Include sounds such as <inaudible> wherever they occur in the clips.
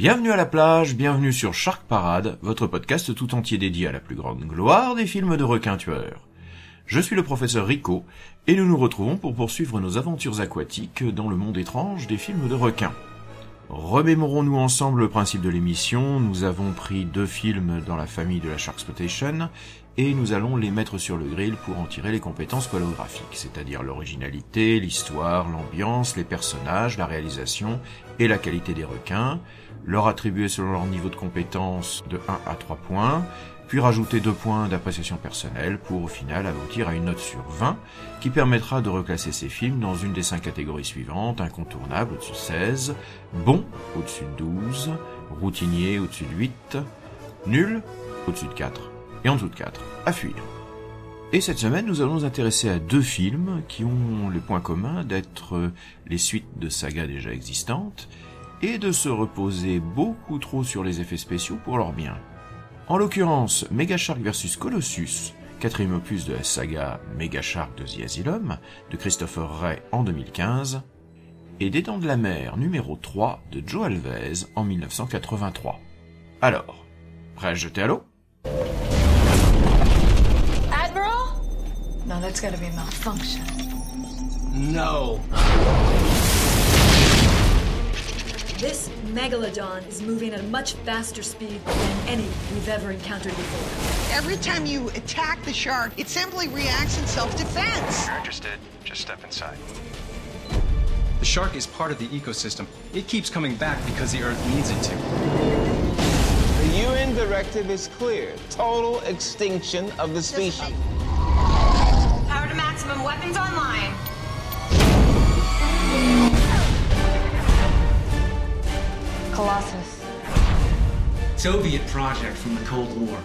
Bienvenue à la plage, bienvenue sur Shark Parade, votre podcast tout entier dédié à la plus grande gloire des films de requins tueurs. Je suis le professeur Rico, et nous nous retrouvons pour poursuivre nos aventures aquatiques dans le monde étrange des films de requins. Remémorons-nous ensemble le principe de l'émission, nous avons pris deux films dans la famille de la Sharksploitation, et nous allons les mettre sur le grill pour en tirer les compétences polographiques, c'est-à-dire l'originalité, l'histoire, l'ambiance, les personnages, la réalisation et la qualité des requins, leur attribuer selon leur niveau de compétence de 1 à 3 points, puis rajouter 2 points d'appréciation personnelle pour au final aboutir à une note sur 20 qui permettra de reclasser ces films dans une des 5 catégories suivantes, incontournable au-dessus de 16, bon au-dessus de 12, routinier au-dessus de 8, nul au-dessus de 4 et en dessous de 4, à fuir. Et cette semaine, nous allons nous intéresser à deux films qui ont le point commun d'être les suites de sagas déjà existantes et de se reposer beaucoup trop sur les effets spéciaux pour leur bien. En l'occurrence, Mega Shark vs Colossus, quatrième opus de la saga Mega Shark de The Asylum, de Christopher Ray en 2015, et Des Dents de la Mer numéro 3 de Joe Alves en 1983. Alors, prêt à jeter à l'eau? No, that's gotta be a malfunction. No. This megalodon is moving at a much faster speed than any we've ever encountered before. Every time you attack the shark, it simply reacts in self-defense. If you're interested, just step inside. The shark is part of the ecosystem. It keeps coming back because the Earth needs it to. The UN directive is clear. Total extinction of the species. Power to maximum, weapons online. Colossus. Soviet project from the Cold War.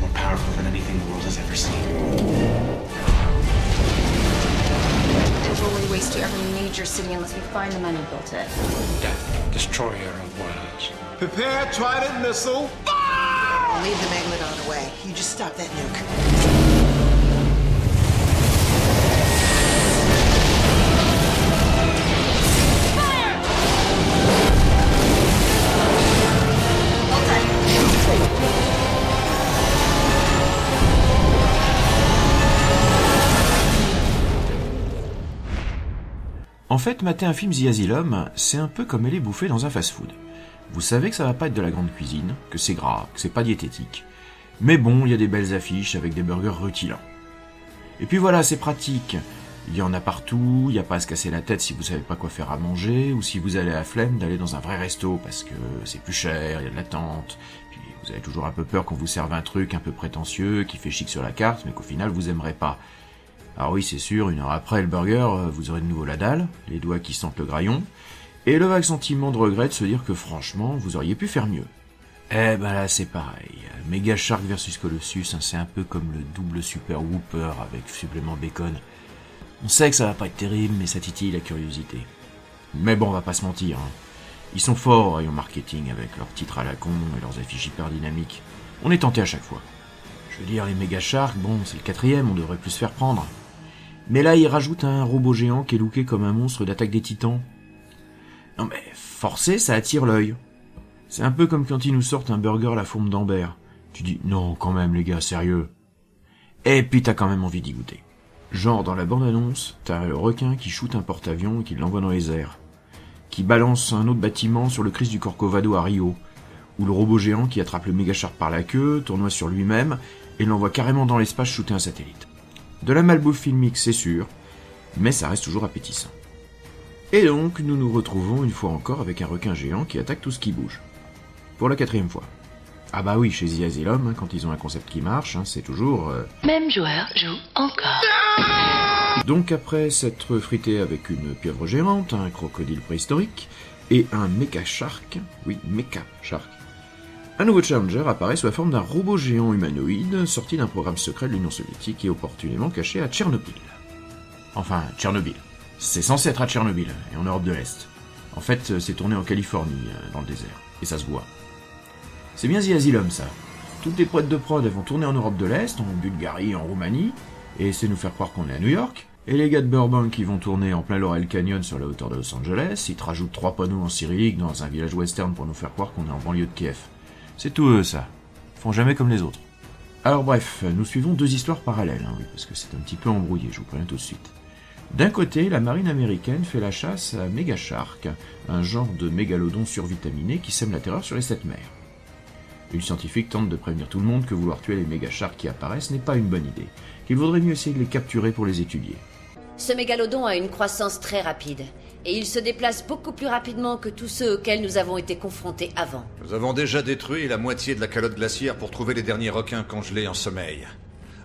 More powerful than anything the world has ever seen. Will we waste every major city unless we find the men who built it? Death, destroyer of worlds. Prepare Trident missile. Leave the megalodon away. You just stop that nuke. En fait, mater un film The Asylum, c'est un peu comme aller bouffer dans un fast-food. Vous savez que ça va pas être de la grande cuisine, que c'est gras, que c'est pas diététique. Mais bon, il y a des belles affiches avec des burgers rutilants. Et puis voilà, c'est pratique. Il y en a partout, il n'y a pas à se casser la tête si vous savez pas quoi faire à manger, ou si vous allez à la flemme d'aller dans un vrai resto parce que c'est plus cher, il y a de l'attente, puis vous avez toujours un peu peur qu'on vous serve un truc un peu prétentieux, qui fait chic sur la carte, mais qu'au final vous aimerez pas. Alors oui, c'est sûr, une heure après le burger, vous aurez de nouveau la dalle, les doigts qui sentent le graillon, et le vague sentiment de regret de se dire que franchement, vous auriez pu faire mieux. Eh ben là, c'est pareil. Mega Shark versus Colossus, hein, c'est un peu comme le double Super Whooper avec supplément bacon. On sait que ça va pas être terrible, mais ça titille la curiosité. Mais bon, on va pas se mentir. hein. Ils sont forts au marketing avec leurs titres à la con et leurs affiches hyper dynamiques. On est tenté à chaque fois. Je veux dire, les Mega Sharks, bon, c'est le quatrième, on devrait plus se faire prendre. Mais là, ils rajoutent un robot géant qui est looké comme un monstre d'attaque des titans. Non mais, forcé, ça attire l'œil. C'est un peu comme quand ils nous sortent un burger à la forme d'Ambert. Tu dis, non, quand même, les gars, sérieux. Et puis t'as quand même envie d'y goûter. Genre, dans la bande-annonce, t'as le requin qui shoot un porte-avions et qui l'envoie dans les airs. Qui balance un autre bâtiment sur le Christ du Corcovado à Rio. Ou le robot géant qui attrape le méga par la queue, tournoie sur lui-même, et l'envoie carrément dans l'espace shooter un satellite. De la malbouffe filmique, c'est sûr, mais ça reste toujours appétissant. Et donc, nous nous retrouvons une fois encore avec un requin géant qui attaque tout ce qui bouge. Pour la quatrième fois. Ah bah oui, chez The Asylum, hein, quand ils ont un concept qui marche, hein, c'est toujours... euh, Même joueur joue encore. Donc après s'être frité avec une pieuvre géante, un crocodile préhistorique, et un Mecha Shark, oui, Mecha Shark. Un nouveau Challenger apparaît sous la forme d'un robot géant humanoïde sorti d'un programme secret de l'Union soviétique et opportunément caché à Tchernobyl. Enfin, Tchernobyl. C'est censé être à Tchernobyl, et en Europe de l'Est. En fait, c'est tourné en Californie, dans le désert, et ça se voit. C'est bien The Asylum, ça. Toutes les poètes de prod elles vont tourner en Europe de l'Est, en Bulgarie, en Roumanie, et de nous faire croire qu'on est à New York. Et les gars de Burbank qui vont tourner en plein Laurel Canyon sur la hauteur de Los Angeles, ils te rajoutent trois panneaux en cyrillique dans un village western pour nous faire croire qu'on est en banlieue de Kiev. C'est tout eux, ça. Ils font jamais comme les autres. Alors bref, nous suivons deux histoires parallèles, hein, parce que c'est un petit peu embrouillé, je vous préviens tout de suite. D'un côté, la marine américaine fait la chasse à Megashark, un genre de mégalodon survitaminé qui sème la terreur sur les sept mers. Une scientifique tente de prévenir tout le monde que vouloir tuer les mégasharks qui apparaissent n'est pas une bonne idée, qu'il vaudrait mieux essayer de les capturer pour les étudier. Ce mégalodon a une croissance très rapide, et il se déplace beaucoup plus rapidement que tous ceux auxquels nous avons été confrontés avant. Nous avons déjà détruit la moitié de la calotte glaciaire pour trouver les derniers requins congelés en sommeil.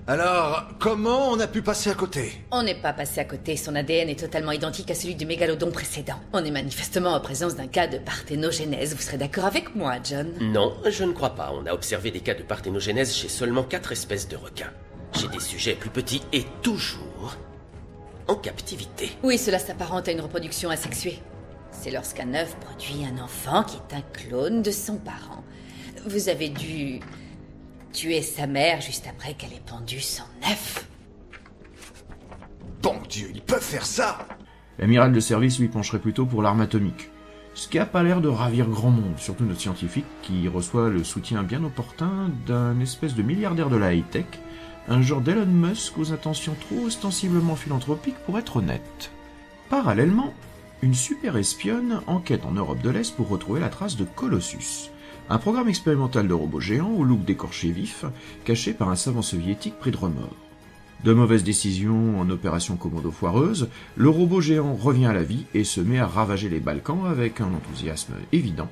Alors, comment on a pu passer à côté? On n'est pas passé à côté, son ADN est totalement identique à celui du mégalodon précédent. On est manifestement en présence d'un cas de parthénogenèse, vous serez d'accord avec moi, John? Non, je ne crois pas. On a observé des cas de parthénogenèse chez seulement quatre espèces de requins. Chez des sujets plus petits et toujours en captivité. Oui, cela s'apparente à une reproduction asexuée. C'est lorsqu'un œuf produit un enfant qui est un clone de son parent. Vous avez dû tuer sa mère juste après qu'elle ait pendu son œuf. Bon Dieu, ils peuvent faire ça L'amiral de service lui pencherait plutôt pour l'arme atomique. Ce qui a pas l'air de ravir grand monde, surtout notre scientifique qui reçoit le soutien bien opportun d'un espèce de milliardaire de la high-tech, un genre d'Elon Musk aux intentions trop ostensiblement philanthropiques pour être honnête. Parallèlement, une super espionne enquête en Europe de l'Est pour retrouver la trace de Colossus, un programme expérimental de robots géants au look décorché vif, caché par un savant soviétique pris de remords. De mauvaises décisions en opération commando foireuse, le robot géant revient à la vie et se met à ravager les Balkans avec un enthousiasme évident.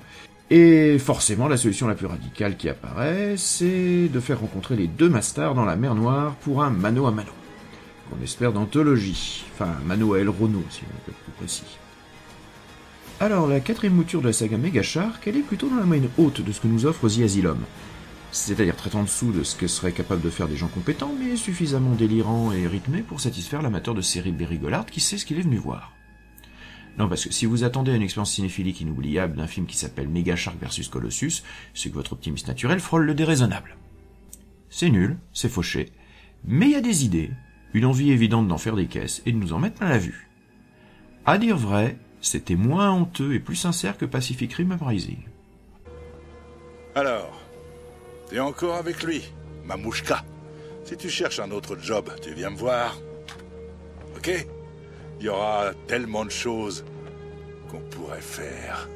Et forcément, la solution la plus radicale qui apparaît, c'est de faire rencontrer les deux masters dans la mer Noire pour un mano à mano. Qu'on espère d'anthologie. Enfin, mano à El Rono, si on peut être plus précis. Alors, la quatrième mouture de la saga Megashark, elle est plutôt dans la moyenne haute de ce que nous offre The Asylum. C'est-à-dire très en dessous de ce que seraient capables de faire des gens compétents, mais suffisamment délirants et rythmés pour satisfaire l'amateur de séries bérigolardes qui sait ce qu'il est venu voir. Non, parce que si vous attendez une expérience cinéphilique inoubliable d'un film qui s'appelle Megashark vs Colossus, c'est que votre optimisme naturel frôle le déraisonnable. C'est nul, c'est fauché, mais il y a des idées, une envie évidente d'en faire des caisses et de nous en mettre plein la vue. À dire vrai, c'était moins honteux et plus sincère que Pacific Rim Uprising. Alors, t'es encore avec lui, Mamouchka? Si tu cherches un autre job, tu viens me voir. Ok? Il y aura tellement de choses qu'on pourrait faire.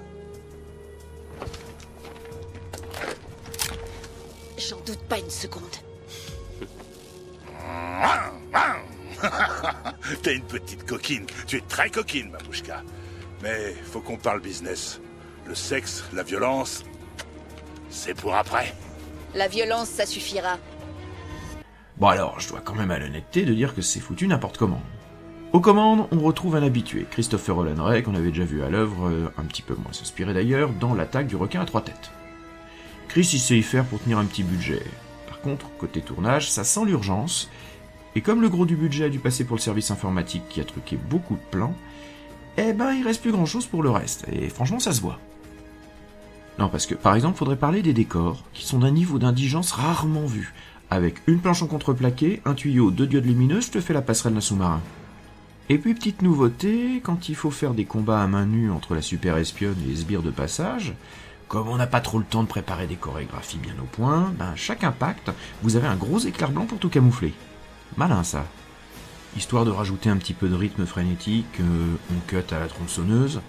J'en doute pas une seconde. <laughs> T'es une petite coquine. Tu es très coquine, Mamouchka. Mais faut qu'on parle business. Le sexe, la violence, c'est pour après. La violence, ça suffira. Bon alors, je dois quand même à l'honnêteté de dire que c'est foutu n'importe comment. Aux commandes, on retrouve un habitué, Christopher Hollenray, qu'on avait déjà vu à l'œuvre, euh, un petit peu moins inspiré d'ailleurs, dans l'attaque du requin à trois têtes. Chris, il sait y faire pour tenir un petit budget. Par contre, côté tournage, ça sent l'urgence, et comme le gros du budget a dû passer pour le service informatique qui a truqué beaucoup de plans, eh ben il reste plus grand chose pour le reste, et franchement ça se voit. Non, parce que par exemple, faudrait parler des décors, qui sont d'un niveau d'indigence rarement vu. Avec une planche en contreplaqué, un tuyau, deux diodes lumineuses, je te fais la passerelle d'un sous-marin. Et puis petite nouveauté, quand il faut faire des combats à main nue entre la super espionne et les sbires de passage, comme on n'a pas trop le temps de préparer des chorégraphies bien au point, ben chaque impact, vous avez un gros éclair blanc pour tout camoufler. Malin ça. Histoire de rajouter un petit peu de rythme frénétique, euh, on cut à la tronçonneuse.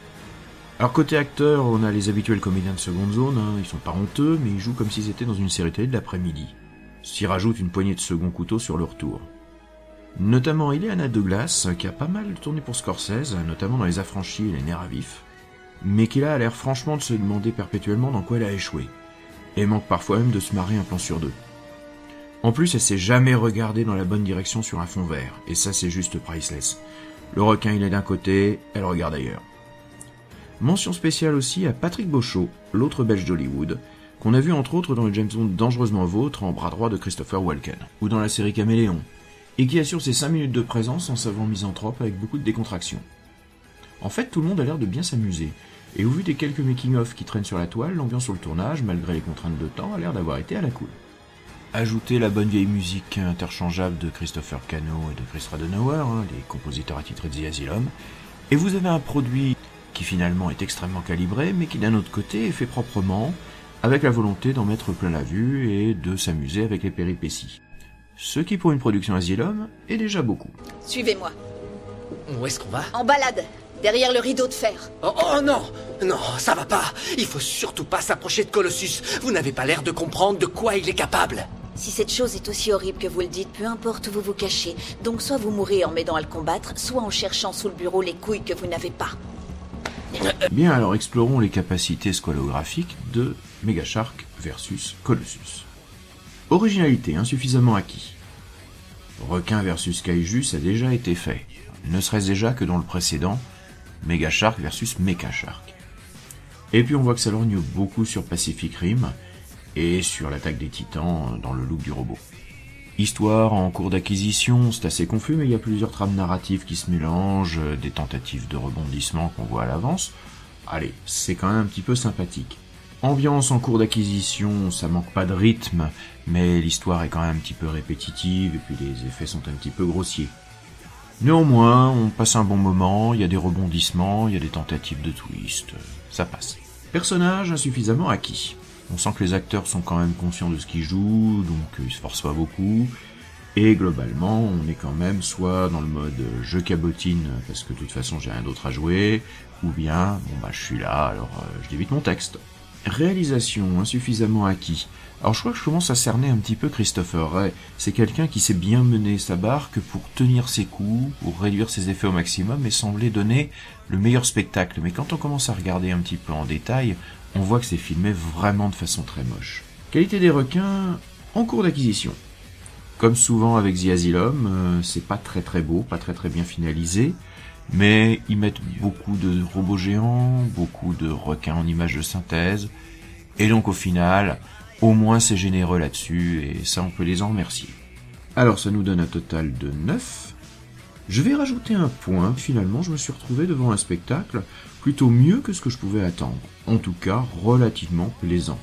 Alors côté acteur, on a les habituels comédiens de seconde zone, hein, ils sont pas honteux, mais ils jouent comme s'ils étaient dans une série télé de l'après-midi. S'y rajoute une poignée de second couteau sur leur tour. Notamment Ileana Douglas, qui a pas mal tourné pour Scorsese, notamment dans Les Affranchis et Les Nerfs à vif, mais qui là a l'air franchement de se demander perpétuellement dans quoi elle a échoué, et manque parfois même de se marrer un plan sur deux. En plus, elle s'est jamais regardée dans la bonne direction sur un fond vert, et ça c'est juste priceless. Le requin il est d'un côté, elle regarde ailleurs. Mention spéciale aussi à Patrick Beauchot, l'autre belge d'Hollywood, qu'on a vu entre autres dans le James Bond Dangereusement Vôtre en bras droit de Christopher Walken, ou dans la série Caméléon, et qui assure ses 5 minutes de présence en savant misanthrope avec beaucoup de décontraction. En fait, tout le monde a l'air de bien s'amuser, et au vu des quelques making-of qui traînent sur la toile, l'ambiance sur le tournage, malgré les contraintes de temps, a l'air d'avoir été à la cool. Ajoutez la bonne vieille musique interchangeable de Christopher Cano et de Chris Radonauer, hein, les compositeurs attitrés de The Asylum, et vous avez un produit qui finalement est extrêmement calibré, mais qui d'un autre côté est fait proprement, avec la volonté d'en mettre plein la vue et de s'amuser avec les péripéties. Ce qui pour une production Asylum est déjà beaucoup. Suivez-moi. Où est-ce qu'on va? En balade, derrière le rideau de fer. Oh, oh non Non, ça va pas Il faut surtout pas s'approcher de Colossus. Vous n'avez pas l'air de comprendre de quoi il est capable. Si cette chose est aussi horrible que vous le dites, peu importe où vous vous cachez. Donc soit vous mourrez en m'aidant à le combattre, soit en cherchant sous le bureau les couilles que vous n'avez pas. Bien, alors explorons les capacités squalographiques de Megashark versus Colossus. Originalité insuffisamment acquis. Requin versus Kaiju, ça a déjà été fait. Ne serait-ce déjà que dans le précédent, Megashark versus Mechashark. Et puis on voit que ça lorgne beaucoup sur Pacific Rim et sur l'attaque des titans dans le look du robot. Histoire en cours d'acquisition, c'est assez confus, mais il y a plusieurs trames narratives qui se mélangent, des tentatives de rebondissement qu'on voit à l'avance. Allez, c'est quand même un petit peu sympathique. Ambiance en cours d'acquisition, ça manque pas de rythme, mais l'histoire est quand même un petit peu répétitive et puis les effets sont un petit peu grossiers. Néanmoins, on passe un bon moment, il y a des rebondissements, il y a des tentatives de twist, ça passe. Personnage insuffisamment acquis. On sent que les acteurs sont quand même conscients de ce qu'ils jouent, donc ils se forcent pas beaucoup. Et globalement, on est quand même soit dans le mode je cabotine parce que de toute façon j'ai rien d'autre à jouer, ou bien bon bah je suis là alors euh, je débite mon texte. Réalisation insuffisamment acquis. Alors je crois que je commence à cerner un petit peu Christopher Ray. C'est quelqu'un qui sait bien mener sa barque pour tenir ses coups, pour réduire ses effets au maximum et sembler donner le meilleur spectacle. Mais quand on commence à regarder un petit peu en détail, on voit que c'est filmé vraiment de façon très moche. Qualité des requins en cours d'acquisition. Comme souvent avec The Asylum, euh, c'est pas très très beau, pas très très bien finalisé, mais ils mettent beaucoup de robots géants, beaucoup de requins en images de synthèse, et donc au final, au moins c'est généreux là-dessus, et ça on peut les en remercier. Alors ça nous donne un total de 9. Je vais rajouter un point, finalement je me suis retrouvé devant un spectacle plutôt mieux que ce que je pouvais attendre, en tout cas relativement plaisant.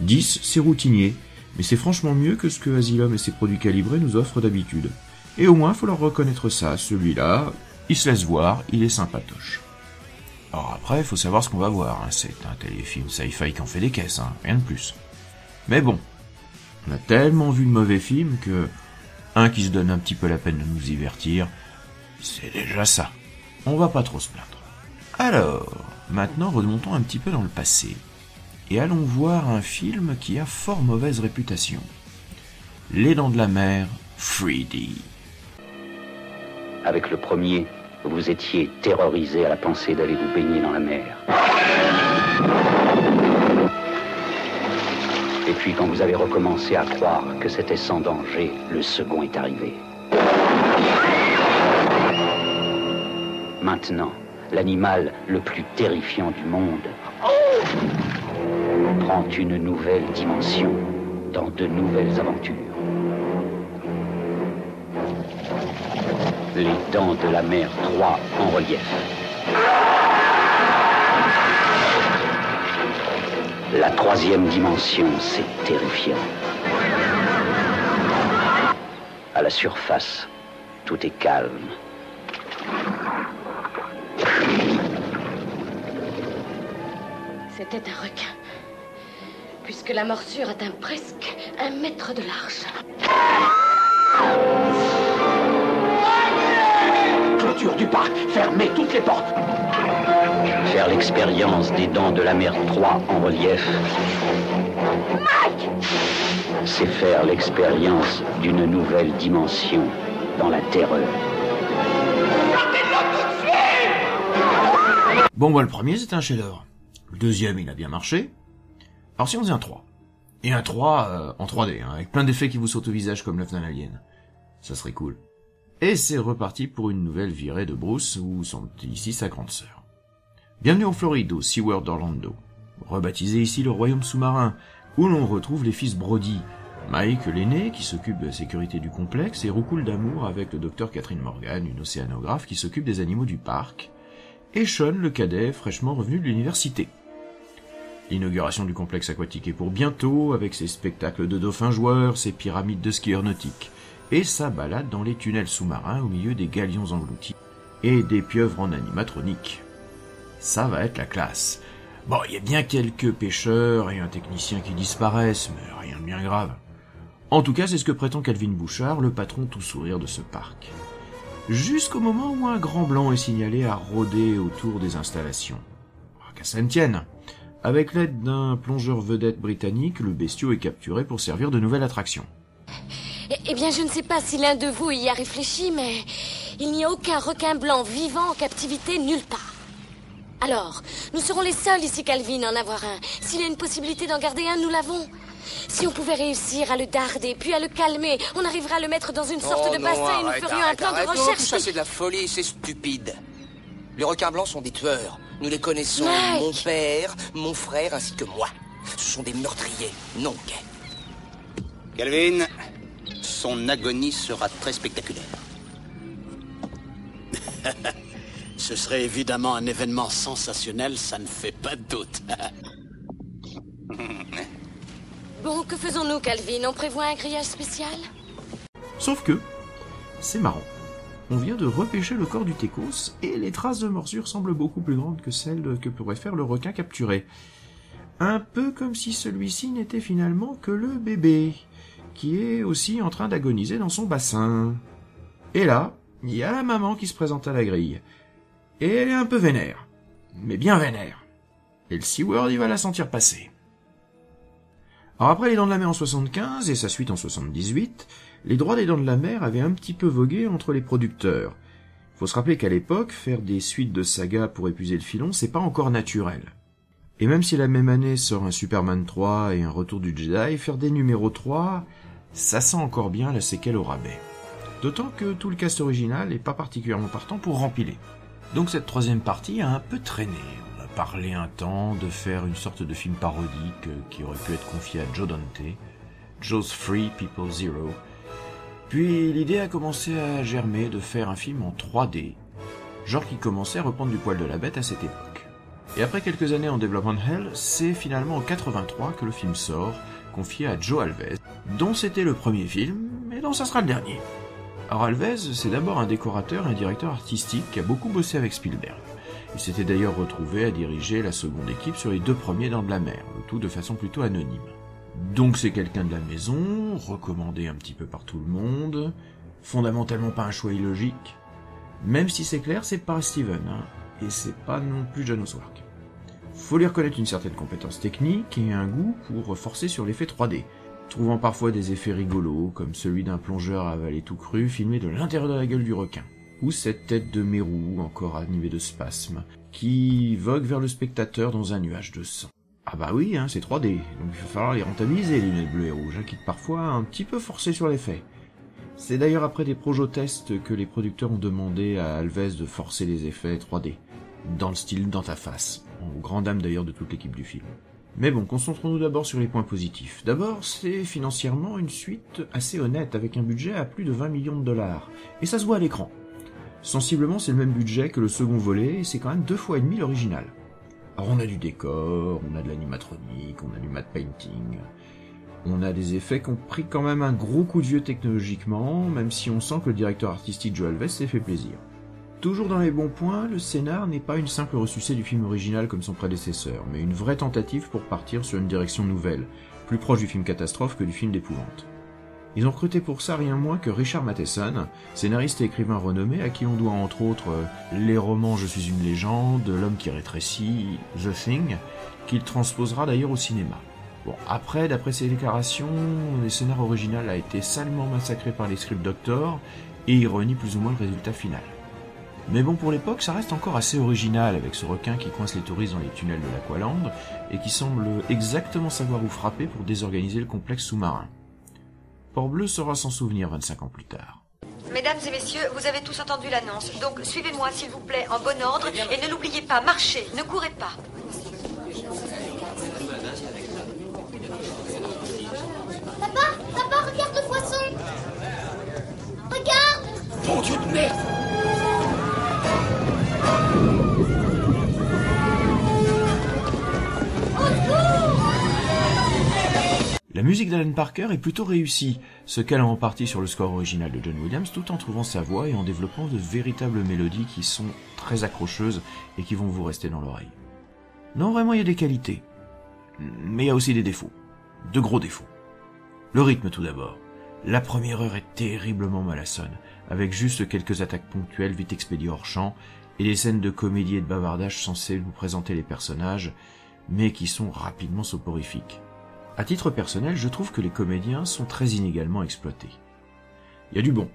10, c'est routinier, mais c'est franchement mieux que ce que Asylum et ses produits calibrés nous offrent d'habitude. Et au moins, faut leur reconnaître ça, celui-là, il se laisse voir, il est sympatoche. Alors après, il faut savoir ce qu'on va voir, hein. c'est un téléfilm sci-fi qui en fait des caisses, hein. rien de plus. Mais bon, on a tellement vu de mauvais films que un qui se donne un petit peu la peine de nous divertir, c'est déjà ça. On va pas trop se plaindre. Alors, maintenant remontons un petit peu dans le passé et allons voir un film qui a fort mauvaise réputation. Les Dents de la Mer, 3D. Avec le premier, vous étiez terrorisé à la pensée d'aller vous baigner dans la mer. Et puis quand vous avez recommencé à croire que c'était sans danger, le second est arrivé. Maintenant, l'animal le plus terrifiant du monde prend une nouvelle dimension dans de nouvelles aventures. Les dents de la mer 3 en relief. La troisième dimension, c'est terrifiant. À la surface, tout est calme. C'était un requin. Puisque la morsure atteint presque un mètre de large. Fermez toutes les portes. Faire l'expérience des dents de la mer 3 en relief. C'est faire l'expérience d'une nouvelle dimension dans la terreur. Bon, bah, le premier, c'était un chef-d'œuvre. Le deuxième, il a bien marché. Alors, si on faisait un 3. Et un 3 euh, en 3D, hein, avec plein d'effets qui vous sautent au visage comme l'œuf d'un alien. Ça serait cool. Et c'est reparti pour une nouvelle virée de Bruce, où sont ici sa grande sœur. Bienvenue en Floride, au SeaWorld d'Orlando. Rebaptisé ici le Royaume sous-marin, où l'on retrouve les fils Brody. Mike l'aîné, qui s'occupe de la sécurité du complexe, et roucoule d'amour avec le docteur Catherine Morgan, une océanographe qui s'occupe des animaux du parc, et Sean, le cadet, fraîchement revenu de l'université. L'inauguration du complexe aquatique est pour bientôt, avec ses spectacles de dauphins joueurs, ses pyramides de skieurs nautiques, et sa balade dans les tunnels sous-marins au milieu des galions engloutis, et des pieuvres en animatronique. Ça va être la classe. Bon, il y a bien quelques pêcheurs et un technicien qui disparaissent, mais rien de bien grave. En tout cas, c'est ce que prétend Calvin Bouchard, le patron tout sourire de ce parc. Jusqu'au moment où un grand blanc est signalé à rôder autour des installations. Ah, qu'à ça ne tienne. Avec l'aide d'un plongeur vedette britannique, le bestiau est capturé pour servir de nouvelle attraction. Eh, eh bien, je ne sais pas si l'un de vous y a réfléchi, mais il n'y a aucun requin blanc vivant en captivité nulle part. Alors, nous serons les seuls ici, Calvin, à en avoir un. S'il y a une possibilité d'en garder un, nous l'avons. Si on pouvait réussir à le darder, puis à le calmer, on arriverait à le mettre dans une sorte Oh de non, bassin et nous ferions arrête, un plan arrête. de Non, recherche. tout ça, c'est de la folie, c'est stupide. Les requins blancs sont des tueurs. Nous les connaissons. Mike. Mon père, mon frère, ainsi que moi. Ce sont des meurtriers, non gays. Calvin, son agonie sera très spectaculaire. <laughs> Ce serait évidemment un événement sensationnel, ça ne fait pas de doute. <laughs> Bon, que faisons-nous, Calvin? On prévoit un grillage spécial? Sauf que, c'est marrant. On vient de repêcher le corps du Técos et les traces de morsure semblent beaucoup plus grandes que celles que pourrait faire le requin capturé. Un peu comme si celui-ci n'était finalement que le bébé, qui est aussi en train d'agoniser dans son bassin. Et là, il y a la maman qui se présente à la grille. Et elle est un peu vénère. Mais bien vénère. Et le SeaWorld, il va la sentir passer. Alors après Les Dents de la Mer en 75 et sa suite en 78, les droits des Dents de la Mer avaient un petit peu vogué entre les producteurs. Faut se rappeler qu'à l'époque, faire des suites de sagas pour épuiser le filon, c'est pas encore naturel. Et même si la même année sort un Superman 3 et un Retour du Jedi, faire des numéros 3, ça sent encore bien la séquelle au rabais. D'autant que tout le cast original est pas particulièrement partant pour rempiler. Donc cette troisième partie a un peu traîné. On a parlé un temps de faire une sorte de film parodique euh, qui aurait pu être confié à Joe Dante, Joe's Free People Zero. Puis l'idée a commencé à germer de faire un film en 3D, genre qui commençait à reprendre du poil de la bête à cette époque. Et après quelques années en développement hell, c'est finalement en 83 que le film sort, confié à Joe Alves, dont c'était le premier film, et dont ça sera le dernier. Alors Alves, c'est d'abord un décorateur et un directeur artistique qui a beaucoup bossé avec Spielberg. Il s'était d'ailleurs retrouvé à diriger la seconde équipe sur les deux premiers Dents de la Mer, le tout de façon plutôt anonyme. Donc c'est quelqu'un de la maison, recommandé un petit peu par tout le monde, fondamentalement pas un choix illogique, même si c'est clair, c'est pas Steven, hein, et c'est pas non plus John Oswark. Faut lui reconnaître une certaine compétence technique et un goût pour forcer sur l'effet 3D, trouvant parfois des effets rigolos, comme celui d'un plongeur avalé tout cru filmé de l'intérieur de la gueule du requin, ou cette tête de mérou encore animée de spasmes, qui vogue vers le spectateur dans un nuage de sang. Ah bah oui, hein, c'est 3D, donc il va falloir les rentabiliser, les lunettes bleues et rouges, hein, quitte parfois un petit peu forcé sur l'effet. C'est d'ailleurs après des projo-tests que les producteurs ont demandé à Alves de forcer les effets 3D, dans le style dans ta face, aux grand dames d'ailleurs de toute l'équipe du film. Mais bon, concentrons-nous d'abord sur les points positifs. D'abord, c'est financièrement une suite assez honnête, avec un budget à plus de 20 millions de dollars. Et ça se voit à l'écran. Sensiblement, c'est le même budget que le second volet, et c'est quand même deux fois et demi l'original. Alors on a du décor, on a de l'animatronique, on a du matte painting, on a des effets qui ont pris quand même un gros coup de vieux technologiquement, même si on sent que le directeur artistique Joe Alves s'est fait plaisir. Toujours dans les bons points, le scénar n'est pas une simple ressucée du film original comme son prédécesseur, mais une vraie tentative pour partir sur une direction nouvelle, plus proche du film catastrophe que du film d'épouvante. Ils ont recruté pour ça rien moins que Richard Matheson, scénariste et écrivain renommé à qui on doit entre autres les romans Je suis une légende, L'homme qui rétrécit, The Thing, qu'il transposera d'ailleurs au cinéma. Bon, après, d'après ses déclarations, le scénar original a été salement massacré par les script doctors et ironie plus ou moins le résultat final. Mais bon, pour l'époque, ça reste encore assez original avec ce requin qui coince les touristes dans les tunnels de l'Aqualand et qui semble exactement savoir où frapper pour désorganiser le complexe sous-marin. Port-Bleu saura s'en souvenir 25 ans plus tard. Mesdames et messieurs, vous avez tous entendu l'annonce, donc suivez-moi s'il vous plaît en bon ordre et ne l'oubliez pas, marchez, ne courez pas. Papa, papa, regarde le poisson. Regarde. Mon Dieu de merde La musique d'Alan Parker est plutôt réussie, qu'elle a en partie sur le score original de John Williams, tout en trouvant sa voix et en développant de véritables mélodies qui sont très accrocheuses et qui vont vous rester dans l'oreille. Non, vraiment, il y a des qualités. Mais il y a aussi des défauts. De gros défauts. Le rythme tout d'abord. La première heure est terriblement malassonne, avec juste quelques attaques ponctuelles vite expédiées hors champ, et des scènes de comédie et de bavardage censées vous présenter les personnages, mais qui sont rapidement soporifiques. À titre personnel, je trouve que les comédiens sont très inégalement exploités. Il y a du bon.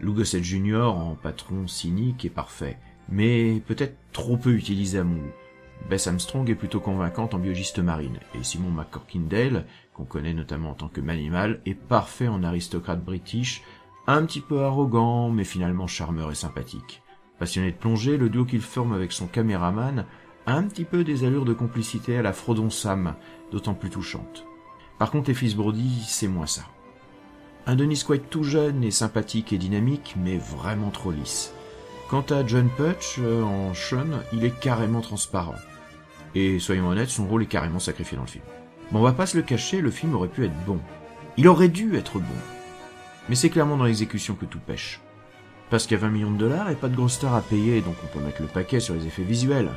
Lou Gossett Jr. en patron cynique est parfait, mais peut-être trop peu utilisé à. Bess Armstrong est plutôt convaincante en biologiste marine, et Simon McCorkindale, qu'on connaît notamment en tant que Manimal, est parfait en aristocrate british, un petit peu arrogant, mais finalement charmeur et sympathique. Passionné de plongée, le duo qu'il forme avec son caméraman a un petit peu des allures de complicité à la Frodon Sam, d'autant plus touchante. Par contre, Effis Brody, c'est moins ça. Un Dennis Quaid tout jeune et sympathique et dynamique, mais vraiment trop lisse. Quant à John Putch, euh, en Sean, il est carrément transparent. Et soyons honnêtes, son rôle est carrément sacrifié dans le film. Bon, on va pas se le cacher, le film aurait pu être bon. Il aurait dû être bon. Mais c'est clairement dans l'exécution que tout pêche. Parce qu'il y a 20 millions de dollars et pas de grosse star à payer, donc on peut mettre le paquet sur les effets visuels.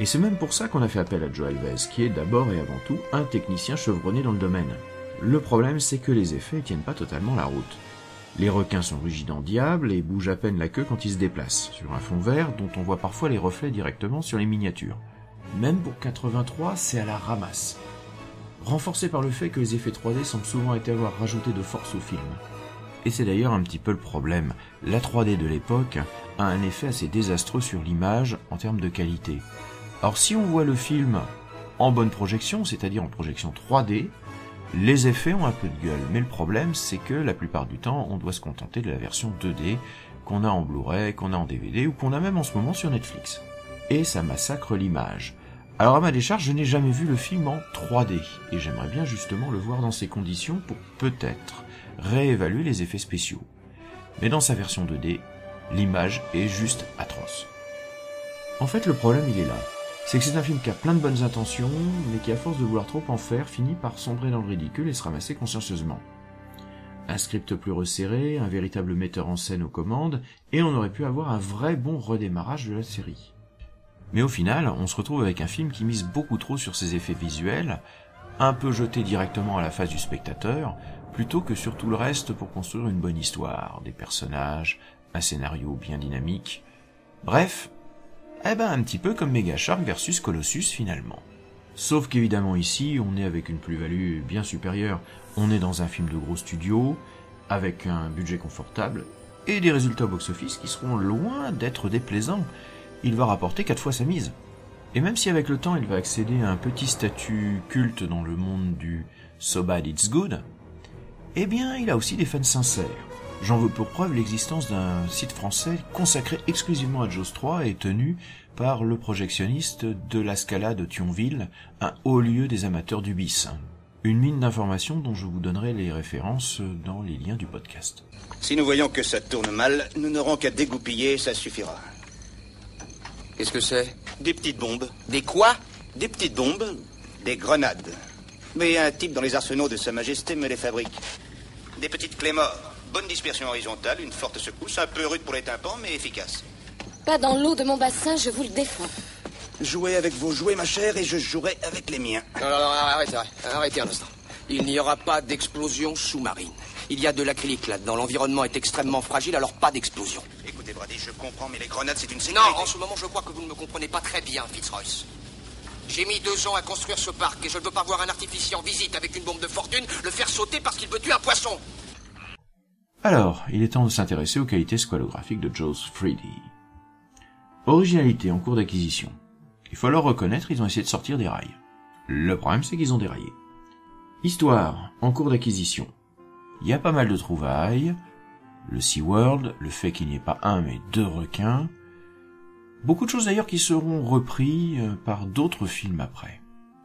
Et c'est même pour ça qu'on a fait appel à Joe Alves, qui est d'abord et avant tout un technicien chevronné dans le domaine. Le problème, c'est que les effets tiennent pas totalement la route. Les requins sont rigides en diable et bougent à peine la queue quand ils se déplacent, sur un fond vert dont on voit parfois les reflets directement sur les miniatures. Même pour 83, c'est à la ramasse. Renforcé par le fait que les effets 3D semblent souvent été avoir rajouté de force au film. Et c'est d'ailleurs un petit peu le problème. La 3D de l'époque a un effet assez désastreux sur l'image en termes de qualité. Alors si on voit le film en bonne projection, c'est-à-dire en projection 3D, les effets ont un peu de gueule, mais le problème c'est que la plupart du temps on doit se contenter de la version 2D qu'on a en Blu-ray, qu'on a en DVD ou qu'on a même en ce moment sur Netflix. Et ça massacre l'image. Alors à ma décharge, je n'ai jamais vu le film en 3D, et j'aimerais bien justement le voir dans ces conditions pour peut-être réévaluer les effets spéciaux. Mais dans sa version 2D, l'image est juste atroce. En fait, le problème il est là c'est que c'est un film qui a plein de bonnes intentions, mais qui à force de vouloir trop en faire, finit par sombrer dans le ridicule et se ramasser consciencieusement. Un script plus resserré, un véritable metteur en scène aux commandes, et on aurait pu avoir un vrai bon redémarrage de la série. Mais au final, on se retrouve avec un film qui mise beaucoup trop sur ses effets visuels, un peu jeté directement à la face du spectateur, plutôt que sur tout le reste pour construire une bonne histoire, des personnages, un scénario bien dynamique. Bref, eh ben un petit peu comme Mega Shark versus Colossus finalement. Sauf qu'évidemment ici, on est avec une plus-value bien supérieure. On est dans un film de gros studio, avec un budget confortable, et des résultats au box-office qui seront loin d'être déplaisants. Il va rapporter quatre fois sa mise. Et même si avec le temps il va accéder à un petit statut culte dans le monde du So Bad It's Good, eh bien il a aussi des fans sincères. J'en veux pour preuve l'existence d'un site français consacré exclusivement à Jaws 3 et tenu par le projectionniste de la Scala de Thionville, un haut lieu des amateurs du bis. Une mine d'informations dont je vous donnerai les références dans les liens du podcast. Si nous voyons que ça tourne mal, nous n'aurons qu'à dégoupiller, ça suffira. Qu'est-ce que c'est? Des petites bombes. Des quoi? Des petites bombes, des grenades. Mais un type dans les arsenaux de Sa Majesté me les fabrique. Des petites clés morts. Bonne dispersion horizontale, une forte secousse, un peu rude pour les tympans, mais efficace. Pas dans l'eau de mon bassin, je vous le défends. Jouez avec vos jouets, ma chère, et je jouerai avec les miens. Non, non, non, arrêtez, arrêtez un instant. Il n'y aura pas d'explosion sous-marine. Il y a de l'acrylique là-dedans. L'environnement est extrêmement fragile, alors pas d'explosion. Écoutez, Brady, je comprends, mais les grenades, c'est une sécurité. Non, en ce moment, je crois que vous ne me comprenez pas très bien, Fitzroyce. J'ai mis deux ans à construire ce parc et je ne veux pas voir un artificier en visite avec une bombe de fortune le faire sauter parce qu'il veut tuer un poisson. Alors, il est temps de s'intéresser aux qualités squalographiques de Jaws 3D. Originalité en cours d'acquisition. Il faut leur reconnaître, ils ont essayé de sortir des rails. Le problème, c'est qu'ils ont déraillé. Histoire, en cours d'acquisition. Il y a pas mal de trouvailles, le SeaWorld, le fait qu'il n'y ait pas un mais deux requins. Beaucoup de choses d'ailleurs qui seront repris euh, par d'autres films après.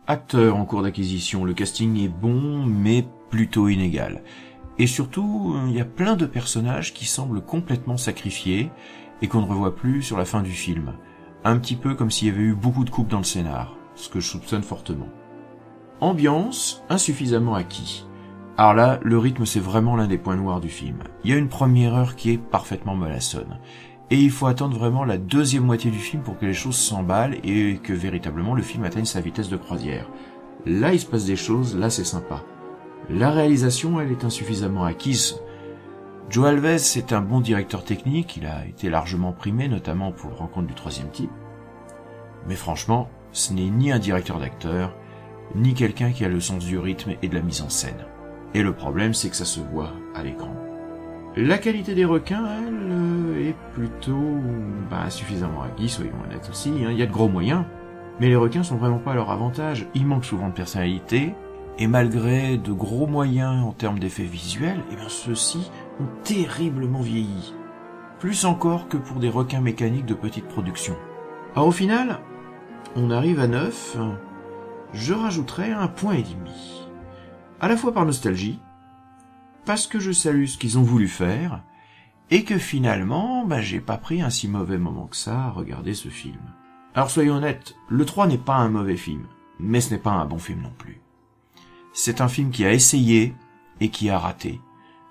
Acteurs en cours d'acquisition, le casting est bon mais plutôt inégal. Et surtout, euh, il y a plein de personnages qui semblent complètement sacrifiés et qu'on ne revoit plus sur la fin du film. Un petit peu comme s'il y avait eu beaucoup de coupes dans le scénar, ce que je soupçonne fortement. Ambiance insuffisamment acquis. Alors là, le rythme c'est vraiment l'un des points noirs du film. Il y a une première heure qui est parfaitement mollassonne. Et il faut attendre vraiment la deuxième moitié du film pour que les choses s'emballent et que véritablement le film atteigne sa vitesse de croisière. Là il se passe des choses, là c'est sympa. La réalisation, elle est insuffisamment acquise. Joe Alves est un bon directeur technique, il a été largement primé, notamment pour rencontre du troisième type. Mais franchement, ce n'est ni un directeur d'acteur, ni quelqu'un qui a le sens du rythme et de la mise en scène. Et le problème, c'est que ça se voit à l'écran. La qualité des requins, elle, euh, est plutôt bah, suffisamment acquise, soyons honnêtes aussi. Hein. Il y a de gros moyens, mais les requins sont vraiment pas à leur avantage. Ils manquent souvent de personnalité, et malgré de gros moyens en termes d'effets visuels, eh bien ceux-ci ont terriblement vieilli. Plus encore que pour des requins mécaniques de petite production. Alors au final, on arrive à 9, je rajouterai un point et demi. À la fois par nostalgie, parce que je salue ce qu'ils ont voulu faire, et que finalement, bah, j'ai pas pris un si mauvais moment que ça à regarder ce film. Alors soyons honnêtes, le 3 n'est pas un mauvais film, mais ce n'est pas un bon film non plus. C'est un film qui a essayé et qui a raté.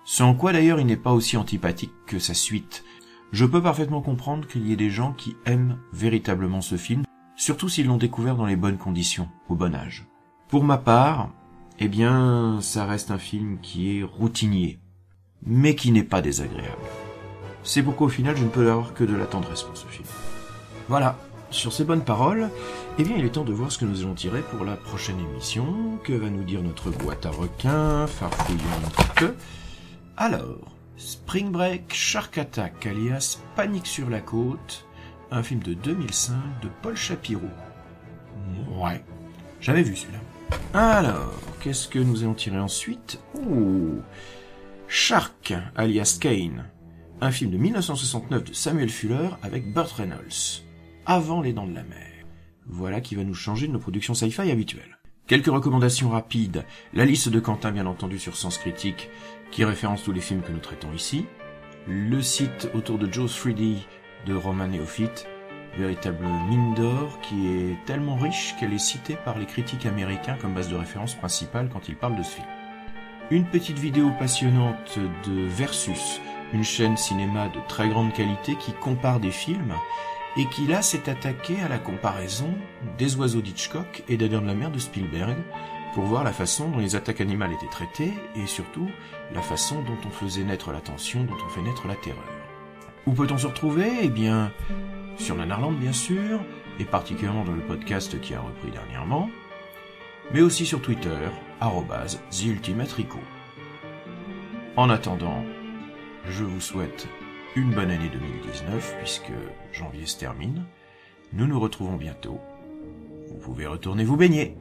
Ce en quoi d'ailleurs il n'est pas aussi antipathique que sa suite. Je peux parfaitement comprendre qu'il y ait des gens qui aiment véritablement ce film, surtout s'ils l'ont découvert dans les bonnes conditions, au bon âge. Pour ma part, eh bien, ça reste un film qui est routinier, mais qui n'est pas désagréable. C'est pourquoi au final je ne peux avoir que de la tendresse pour ce film. Voilà, sur ces bonnes paroles, eh bien il est temps de voir ce que nous allons tirer pour la prochaine émission. Que va nous dire notre boîte à requins, farfouillante Alors, Spring Break Shark Attack, alias Panique sur la côte, un film de 2005 de Paul Shapiro. Ouais, j'avais vu celui-là. Alors, qu'est-ce que nous allons tirer ensuite? Oh Shark, alias Kane, un film de 1969 de Samuel Fuller avec Burt Reynolds avant les dents de la mer. Voilà qui va nous changer de nos productions sci-fi habituelles. Quelques recommandations rapides. La liste de Quentin, bien entendu, sur Sens Critique, qui référence tous les films que nous traitons ici. Le site autour de Joe 3D de Roman Neophyte, véritable mine d'or qui est tellement riche qu'elle est citée par les critiques américains comme base de référence principale quand ils parlent de ce film. Une petite vidéo passionnante de Versus, une chaîne cinéma de très grande qualité qui compare des films et qui là s'est attaqué à la comparaison des oiseaux d'Hitchcock et d'Adam de la mer de Spielberg pour voir la façon dont les attaques animales étaient traitées et surtout la façon dont on faisait naître la tension, dont on fait naître la terreur. Où peut-on se retrouver? Eh bien, sur Nanarland bien sûr, et particulièrement dans le podcast qui a repris dernièrement, mais aussi sur Twitter, arrobase. En attendant, je vous souhaite une bonne année 2019 puisque janvier se termine. Nous nous retrouvons bientôt. Vous pouvez retourner vous baigner.